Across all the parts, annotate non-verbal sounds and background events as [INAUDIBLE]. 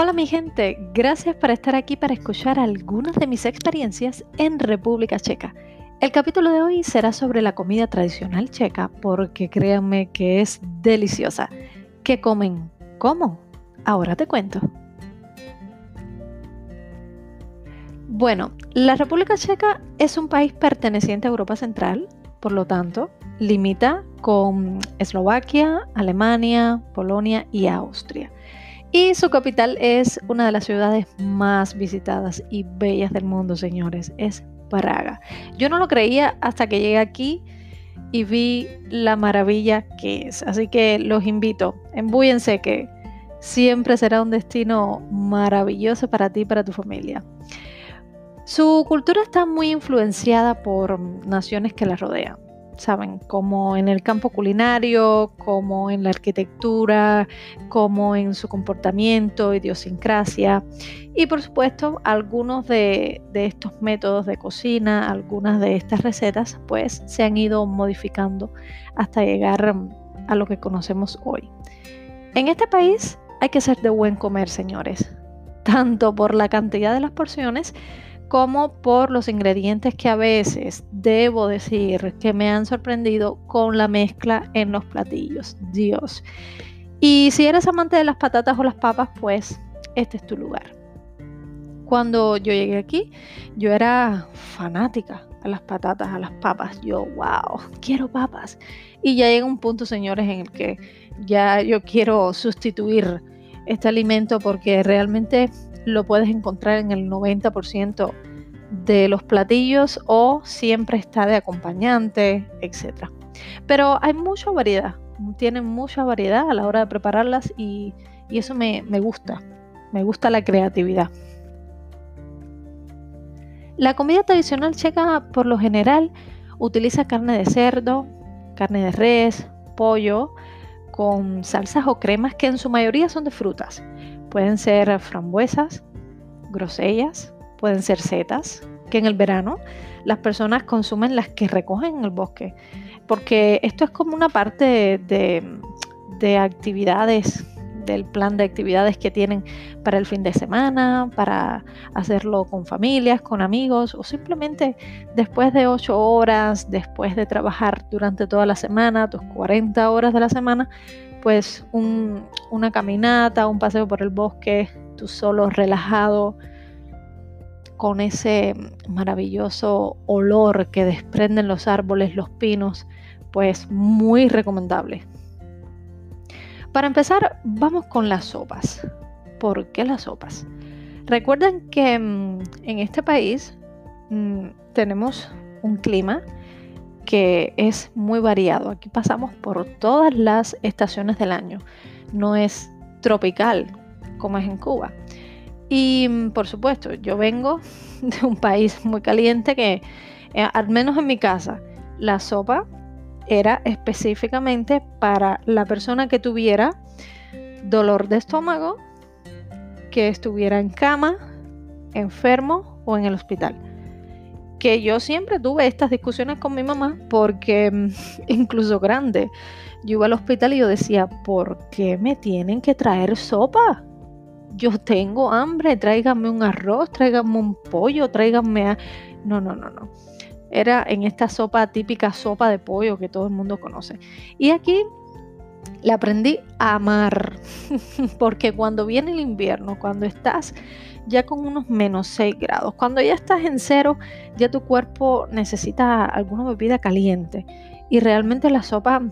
Hola mi gente, gracias por estar aquí para escuchar algunas de mis experiencias en República Checa. El capítulo de hoy será sobre la comida tradicional checa porque créanme que es deliciosa. ¿Qué comen? ¿Cómo? Ahora te cuento. Bueno, la República Checa es un país perteneciente a Europa Central, por lo tanto, limita con Eslovaquia, Alemania, Polonia y Austria. Y su capital es una de las ciudades más visitadas y bellas del mundo, señores. Es Praga. Yo no lo creía hasta que llegué aquí y vi la maravilla que es. Así que los invito, embúyense que siempre será un destino maravilloso para ti y para tu familia. Su cultura está muy influenciada por naciones que la rodean saben, como en el campo culinario, como en la arquitectura, como en su comportamiento, idiosincrasia. Y por supuesto, algunos de, estos métodos de cocina, algunas de estas recetas, pues se han ido modificando hasta llegar a lo que conocemos hoy. En este país hay que ser de buen comer, señores, tanto por la cantidad de las porciones, como por los ingredientes que a veces debo decir que me han sorprendido con la mezcla en los platillos. Dios. Y si eres amante de las patatas o las papas, pues este es tu lugar. Cuando yo llegué aquí, yo era fanática a las patatas, a las papas. Yo, wow, quiero papas. Y ya llega un punto, señores, en el que ya yo quiero sustituir este alimento porque realmente lo puedes encontrar en el 90% de los platillos o siempre está de acompañante, etc. Pero hay mucha variedad, tienen mucha variedad a la hora de prepararlas y, eso me, me gusta, me gusta la creatividad. La comida tradicional checa por lo general utiliza carne de cerdo, carne de res, pollo, con salsas o cremas que en su mayoría son de frutas. Pueden ser frambuesas, grosellas, pueden ser setas, que en el verano las personas consumen las que recogen en el bosque, porque esto es como una parte de, actividades del plan de actividades que tienen para el fin de semana, para hacerlo con familias, con amigos o simplemente después de ocho horas, después de trabajar durante toda la semana, tus 40 horas de la semana, pues una caminata, un paseo por el bosque, tú solo relajado, con ese maravilloso olor que desprenden los árboles, los pinos, pues muy recomendable. Para empezar, vamos con las sopas. ¿Por qué las sopas? Recuerden que mm, en este país mm, tenemos un clima que es muy variado. Aquí pasamos por todas las estaciones del año. No es tropical como es en Cuba. Y mm, por supuesto, yo vengo [LAUGHS] de un país muy caliente que, eh, al menos en mi casa, la sopa era específicamente para la persona que tuviera dolor de estómago, que estuviera en cama, enfermo o en el hospital. Que yo siempre tuve estas discusiones con mi mamá porque mm, [LAUGHS] incluso grande, yo iba al hospital y yo decía, ¿por qué me tienen que traer sopa? yo tengo hambre, tráigame un arroz, tráigame un pollo, tráigame... A... No, no, no, no. Era en esta sopa típica sopa de pollo que todo el mundo conoce. Y aquí la aprendí a amar, [LAUGHS] porque cuando viene el invierno, cuando estás ya con unos menos 6 grados, cuando ya estás en cero, ya tu cuerpo necesita alguna bebida caliente. Y realmente la sopa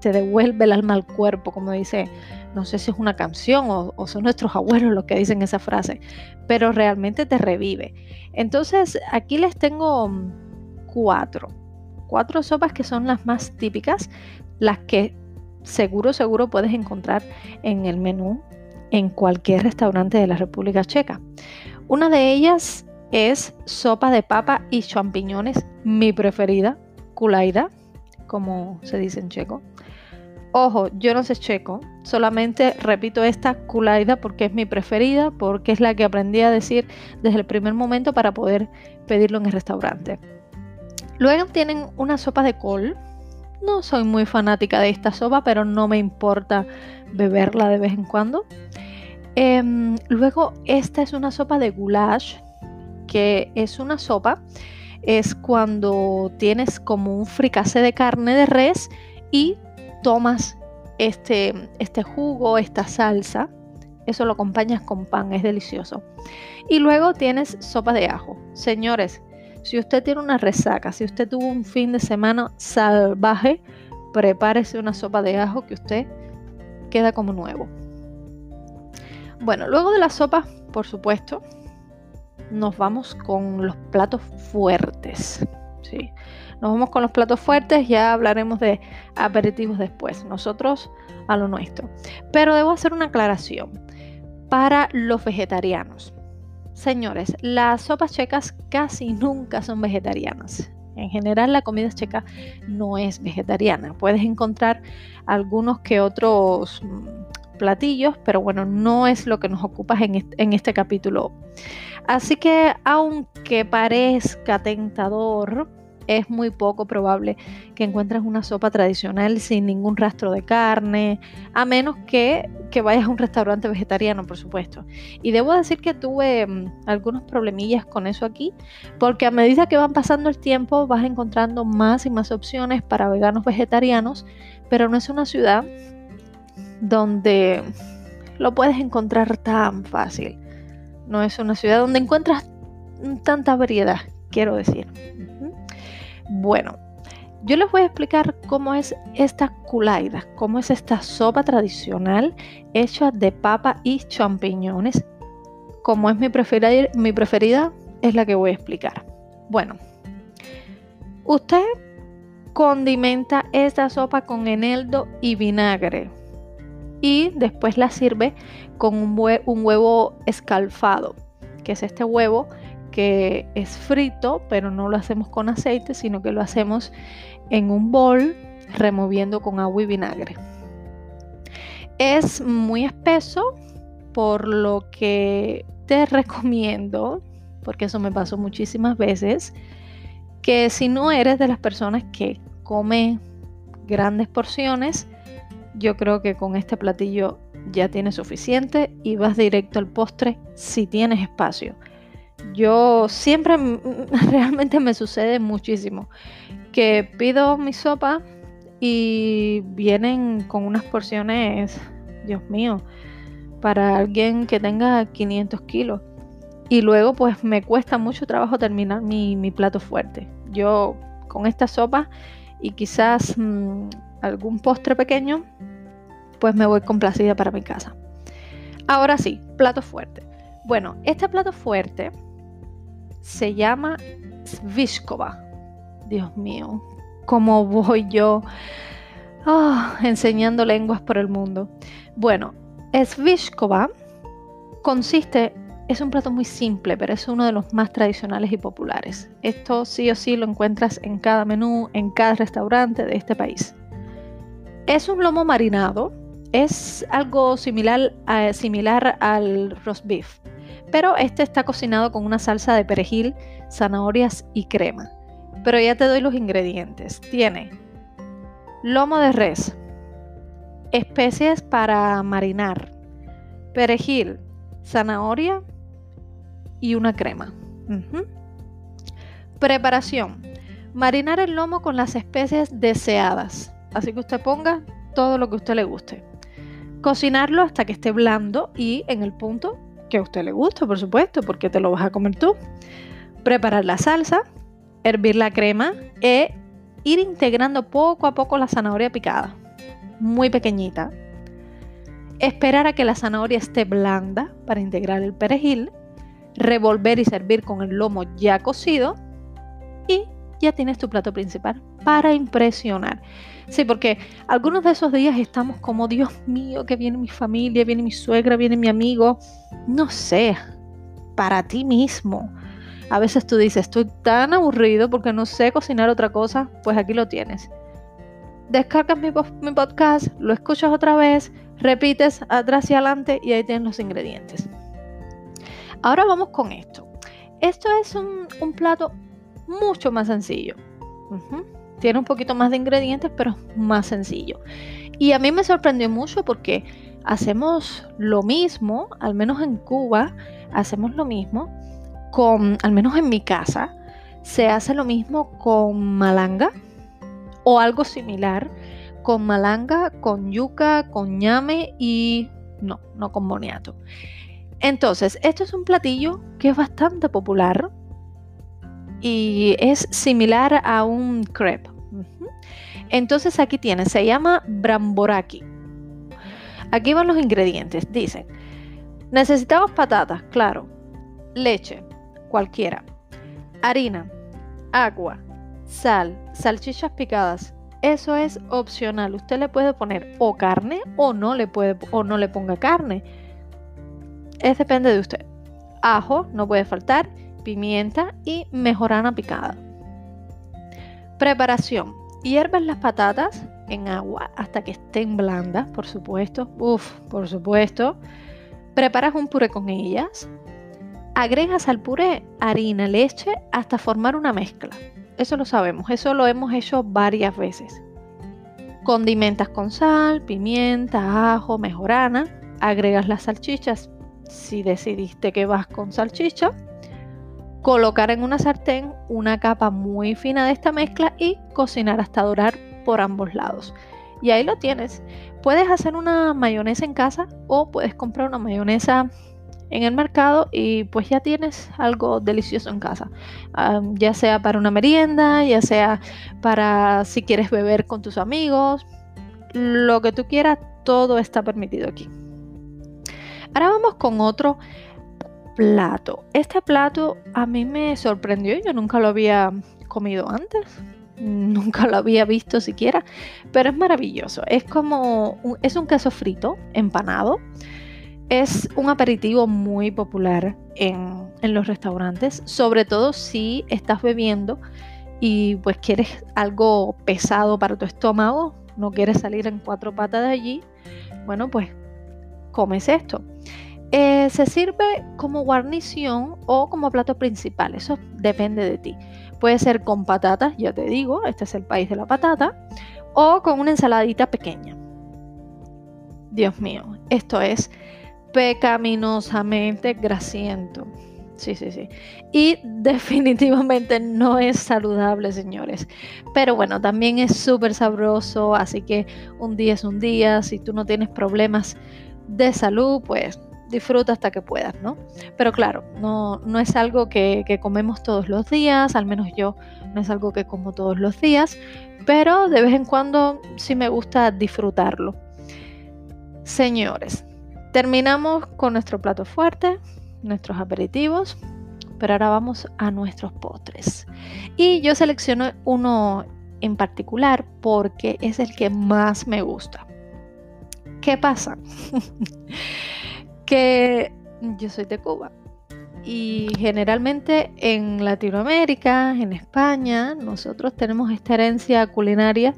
te devuelve el alma al cuerpo, como dice no sé si es una canción o, son nuestros abuelos los que dicen esa frase, pero realmente te revive. Entonces aquí les tengo mm, cuatro, cuatro sopas que son las más típicas, las que seguro, seguro puedes encontrar en el menú en cualquier restaurante de la República Checa. Una de ellas es sopa de papa y champiñones, mi preferida, kulaida, como se dice en checo. Ojo, yo no sé checo, solamente repito esta kulaida porque es mi preferida, porque es la que aprendí a decir desde el primer momento para poder pedirlo en el restaurante. Luego tienen una sopa de col. No soy muy fanática de esta sopa, pero no me importa beberla de vez en cuando. Em, luego, esta es una sopa de goulash, que es una sopa, es cuando tienes como un fricase de carne de res y tomas este, este jugo, esta salsa. Eso lo acompañas con pan, es delicioso. Y luego tienes sopa de ajo. Señores, si usted tiene una resaca, si usted tuvo un fin de semana salvaje, prepárese una sopa de ajo que usted queda como nuevo. Bueno, luego de la sopa, por supuesto, nos vamos con los platos fuertes. ¿sí? Nos vamos con los platos fuertes, ya hablaremos de aperitivos después. Nosotros a lo nuestro. Pero debo hacer una aclaración. Para los vegetarianos. Señores, las sopas checas casi nunca son vegetarianas. En general la comida checa no es vegetariana. Puedes encontrar algunos que otros mm, platillos, pero bueno, no es lo que nos ocupa en en este capítulo. Así que aunque parezca tentador, es muy poco probable que encuentres una sopa tradicional sin ningún rastro de carne, a menos que, vayas a un restaurante vegetariano, por supuesto. Y debo decir que tuve mm, algunos problemillas con eso aquí, porque a medida que van pasando el tiempo vas encontrando más y más opciones para veganos vegetarianos, pero no es una ciudad donde lo puedes encontrar tan fácil. No es una ciudad donde encuentras tanta variedad, quiero decir. Bueno, yo les voy a explicar cómo es esta culaida, cómo es esta sopa tradicional hecha de papa y champiñones. Como es mi preferida, mi preferida, es la que voy a explicar. Bueno, usted condimenta esta sopa con eneldo y vinagre y después la sirve con un, un huevo escalfado, que es este huevo que es frito, pero no lo hacemos con aceite, sino que lo hacemos en un bol removiendo con agua y vinagre. Es muy espeso, por lo que te [LAUGHS] recomiendo, porque eso me pasó muchísimas veces, que si no eres de las personas que come grandes porciones, yo creo que con este platillo ya tienes suficiente y vas directo al postre si tienes espacio yo siempre, [LAUGHS] realmente me sucede muchísimo, que pido mi sopa y vienen con unas porciones, Dios mío, para alguien que tenga 500 kilos. Y luego pues me cuesta mucho trabajo terminar mi, plato fuerte. Yo con esta sopa y quizás mm, algún postre pequeño, pues me voy complacida para mi casa. Ahora sí, plato fuerte. Bueno, este plato fuerte se llama Svishkova. Dios mío, ¿cómo voy yo ah, enseñando lenguas por el mundo? Bueno, Svishkova consiste, es un plato muy simple, pero es uno de los más tradicionales y populares. Esto sí o sí lo encuentras en cada menú, en cada restaurante de este país. Es un lomo marinado, es algo similar, similar al roast beef, pero este está cocinado con una salsa de perejil, zanahorias y crema. Pero ya te doy los ingredientes. Tiene lomo de res, especies para marinar, perejil, zanahoria y una crema. Preparación. Marinar el lomo con las especies deseadas. Así que usted ponga todo lo que usted le guste. Cocinarlo hasta que esté blando y en el punto que a usted le gusta, por supuesto, porque te lo vas a comer tú. Preparar la salsa, hervir la crema e ir integrando poco a poco la zanahoria picada, muy pequeñita. Esperar a que la zanahoria esté blanda para integrar el perejil, revolver y servir con el lomo ya cocido y ya tienes tu plato principal para impresionar. Sí, porque algunos de esos días estamos como, Dios mío, que viene mi familia, viene mi suegra, viene mi amigo. No sé, para ti mismo. A veces tú dices, estoy tan aburrido porque no sé cocinar otra cosa, pues aquí lo tienes. Descargas mi, podcast, lo escuchas otra vez, repites atrás y adelante y ahí tienes los ingredientes. Ahora vamos con esto. Esto es un plato mucho más sencillo. Tiene un poquito más de ingredientes, pero más sencillo. Y a mí me sorprendió mucho porque hacemos lo mismo, al menos en Cuba, hacemos lo mismo con, al menos en mi casa, se hace lo mismo con malanga o algo similar con malanga, con yuca, con ñame y no, no con boniato. Entonces, esto es un platillo que es bastante popular y es similar a un crepe. Entonces aquí tienes, se llama bramboraki. Aquí van los ingredientes. Dicen, necesitamos patatas, claro, leche, cualquiera, harina, agua, sal, salchichas picadas. Eso es opcional. Usted le puede poner o carne o no le puede o no le ponga carne. Es depende de usted. Ajo no puede faltar, pimienta y mejorana picada. Preparación. Hierves las patatas en agua hasta que estén blandas, por supuesto. Uf, por supuesto. Preparas un puré con ellas. Agregas al puré harina, leche hasta formar una mezcla. Eso lo sabemos, eso lo hemos hecho varias veces. Condimentas con sal, pimienta, ajo, mejorana. Agregas las salchichas si decidiste que vas con salchicha. Colocar en una sartén una capa muy fina de esta mezcla y cocinar hasta dorar por ambos lados. Y ahí lo tienes. Puedes hacer una mayonesa en casa o puedes comprar una mayonesa en el mercado y pues ya tienes algo delicioso en casa. ya sea para una merienda, ya sea para si quieres beber con tus amigos, lo que tú quieras, todo está permitido aquí. Ahora vamos con otro plato. Este plato a mí me sorprendió, yo nunca lo había comido antes [LAUGHS] nunca lo había visto siquiera, pero es maravilloso. Es como, un, es un queso frito, empanado. Es un aperitivo muy popular en, en los restaurantes, sobre todo si estás bebiendo y pues quieres algo pesado para tu estómago, no quieres salir en cuatro patas de allí, bueno, pues comes esto. Eh, se sirve como guarnición o como plato principal, eso depende de ti. Puede ser con patatas, ya te digo, este es el país de la patata, o con una ensaladita pequeña. Dios mío, esto es pecaminosamente grasiento. Sí, sí, sí. Y [LAUGHS] definitivamente no es saludable, señores. Pero bueno, también es súper sabroso, así que un día es un día. Si tú no tienes problemas de salud, pues disfruta hasta que puedas, ¿no? Pero claro, no, no es algo que, comemos todos los días, al menos yo no es algo que como todos los días, pero de vez en cuando sí me gusta disfrutarlo. Señores, terminamos con nuestro plato fuerte, nuestros aperitivos, pero ahora vamos a nuestros postres. Y yo selecciono uno en particular porque es el que más me gusta. ¿Qué pasa? [LAUGHS] que yo soy de Cuba y generalmente en Latinoamérica, en España, nosotros tenemos esta herencia culinaria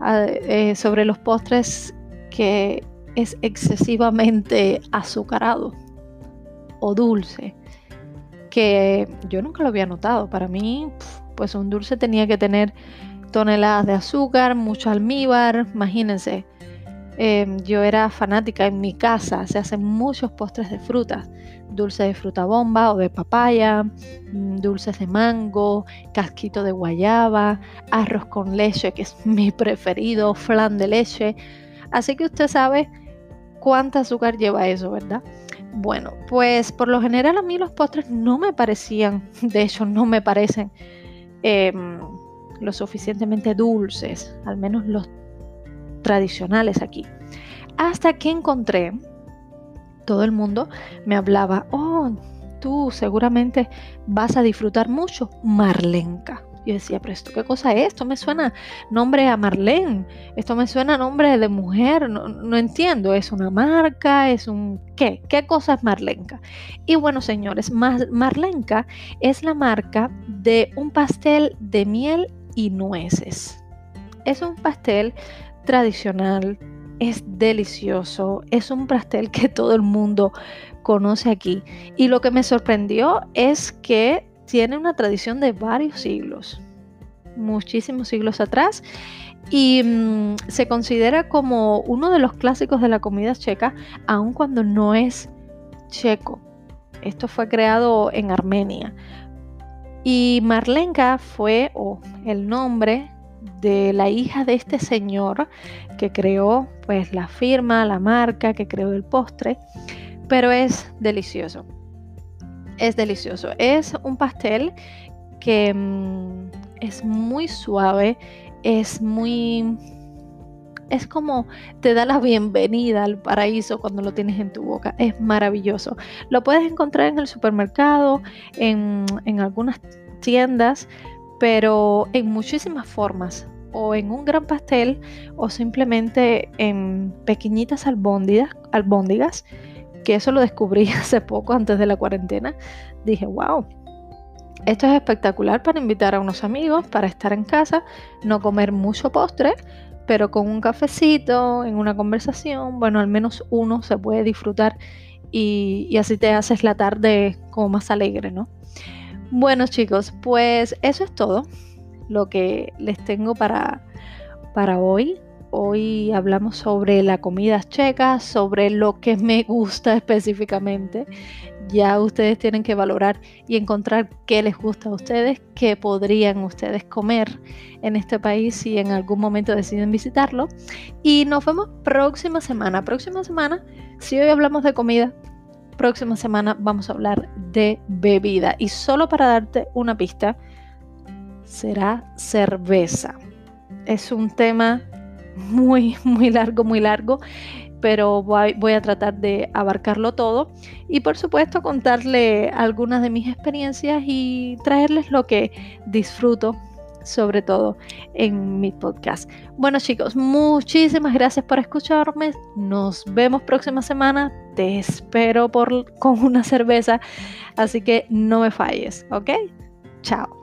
ah, eh, sobre los postres que es excesivamente azucarado o dulce, que yo nunca lo había notado. Para mí, pues un dulce tenía que tener toneladas de azúcar, mucho almíbar, imagínense, Em, yo era fanática en mi casa, se hacen muchos postres de frutas, dulce de fruta bomba o de papaya, mm, dulces de mango, casquito de guayaba, arroz con leche, que es [LAUGHS] mi preferido, flan de leche. Así que usted sabe cuánta azúcar lleva eso, ¿verdad? Bueno, pues por lo general a mí los postres no me parecían, [LAUGHS] de hecho no me parecen em, lo suficientemente dulces, al menos los tradicionales aquí. Hasta que encontré, todo el mundo me hablaba, oh, tú seguramente vas a disfrutar mucho Marlenca. Yo decía, pero esto qué cosa es? Esto me suena nombre a Marlene, esto me suena nombre de mujer, no, entiendo, ¿es una marca? ¿Es un qué? ¿Qué cosa es Marlenca? Y bueno, señores, Marlenca es la marca de un pastel de miel y nueces. Es un pastel tradicional, es delicioso, es un pastel que [LAUGHS] todo el mundo conoce aquí. Y lo que me sorprendió es que tiene una tradición de varios siglos, muchísimos siglos atrás. y mm, se considera como uno de los clásicos de la comida checa, aun cuando no es checo. Esto fue creado en Armenia. Y Marlenka fue o el nombre de la hija de este señor que creó pues la firma, la marca, que creó el postre, pero es delicioso. Es delicioso. Es un pastel que mm, es muy suave, es muy... Es como te da la bienvenida al paraíso cuando lo tienes en tu boca. Es maravilloso. Lo puedes encontrar en el supermercado, en, en algunas tiendas, pero en muchísimas formas o en un gran pastel o simplemente en pequeñitas albóndigas, que eso lo descubrí [LAUGHS] hace poco antes de la cuarentena. Dije, wow, esto es espectacular para invitar a unos amigos, para estar en casa, no comer mucho postre, pero con un cafecito, en una conversación, bueno, al menos uno se puede disfrutar y, así te haces la tarde como más alegre, ¿no? Bueno chicos, pues eso es todo lo que les tengo para, para hoy. Hoy hablamos sobre la comida checa, sobre lo que me gusta [LAUGHS] específicamente. Ya ustedes tienen que valorar y encontrar qué les gusta a ustedes, qué podrían ustedes comer en este país si en algún momento deciden visitarlo. Y nos vemos próxima semana. Próxima semana, si hoy hablamos de comida, próxima semana vamos a hablar de bebida. Y solo para darte una pista, será cerveza. Es un tema muy, [LAUGHS] muy largo, muy largo, pero voy, a tratar de abarcarlo todo y por supuesto contarle algunas de mis experiencias y traerles lo que disfruto sobre todo en mi podcast. Bueno chicos, muchísimas gracias por escucharme. Nos vemos próxima semana. Te espero por, con una cerveza. Así que no me falles, ¿ok? Chao.